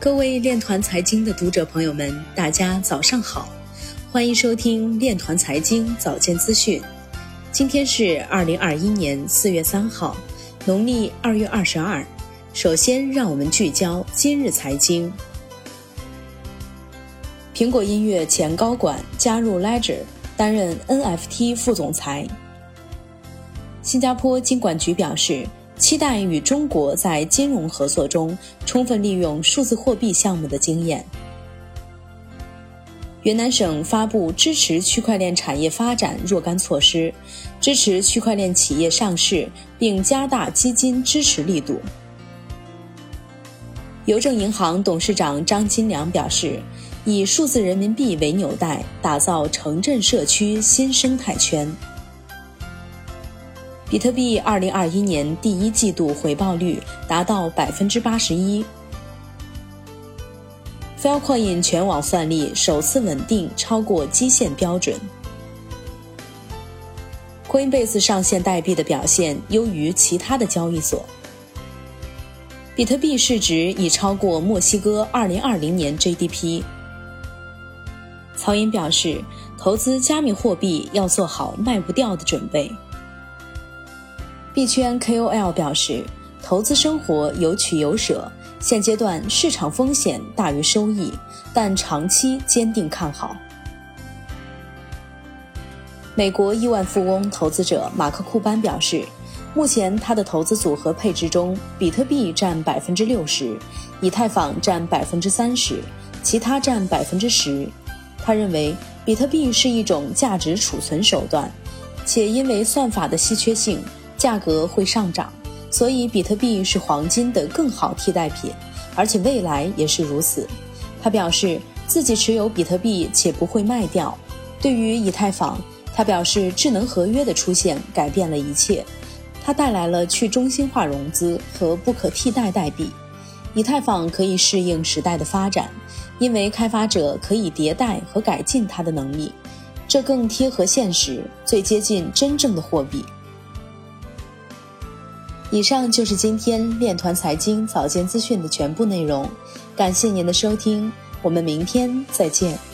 各位链团财经的读者朋友们，大家早上好，欢迎收听链团财经早间资讯。今天是二零二一年四月三号，农历二月二十二。首先，让我们聚焦今日财经。苹果音乐前高管加入 Ledger，担任 NFT 副总裁。新加坡金管局表示。期待与中国在金融合作中充分利用数字货币项目的经验。云南省发布支持区块链产业发展若干措施，支持区块链企业上市，并加大基金支持力度。邮政银行董事长张金良表示，以数字人民币为纽带，打造城镇社区新生态圈。比特币二零二一年第一季度回报率达到百分之八十一。Filecoin 全网算力首次稳定超过基线标准。Coinbase 上线代币的表现优于其他的交易所。比特币市值已超过墨西哥二零二零年 GDP。曹寅表示，投资加密货币要做好卖不掉的准备。币圈 KOL 表示，投资生活有取有舍，现阶段市场风险大于收益，但长期坚定看好。美国亿万富翁投资者马克库班表示，目前他的投资组合配置中，比特币占百分之六十，以太坊占百分之三十，其他占百分之十。他认为，比特币是一种价值储存手段，且因为算法的稀缺性。价格会上涨，所以比特币是黄金的更好替代品，而且未来也是如此。他表示自己持有比特币且不会卖掉。对于以太坊，他表示智能合约的出现改变了一切，它带来了去中心化融资和不可替代代币。以太坊可以适应时代的发展，因为开发者可以迭代和改进它的能力，这更贴合现实，最接近真正的货币。以上就是今天链团财经早间资讯的全部内容，感谢您的收听，我们明天再见。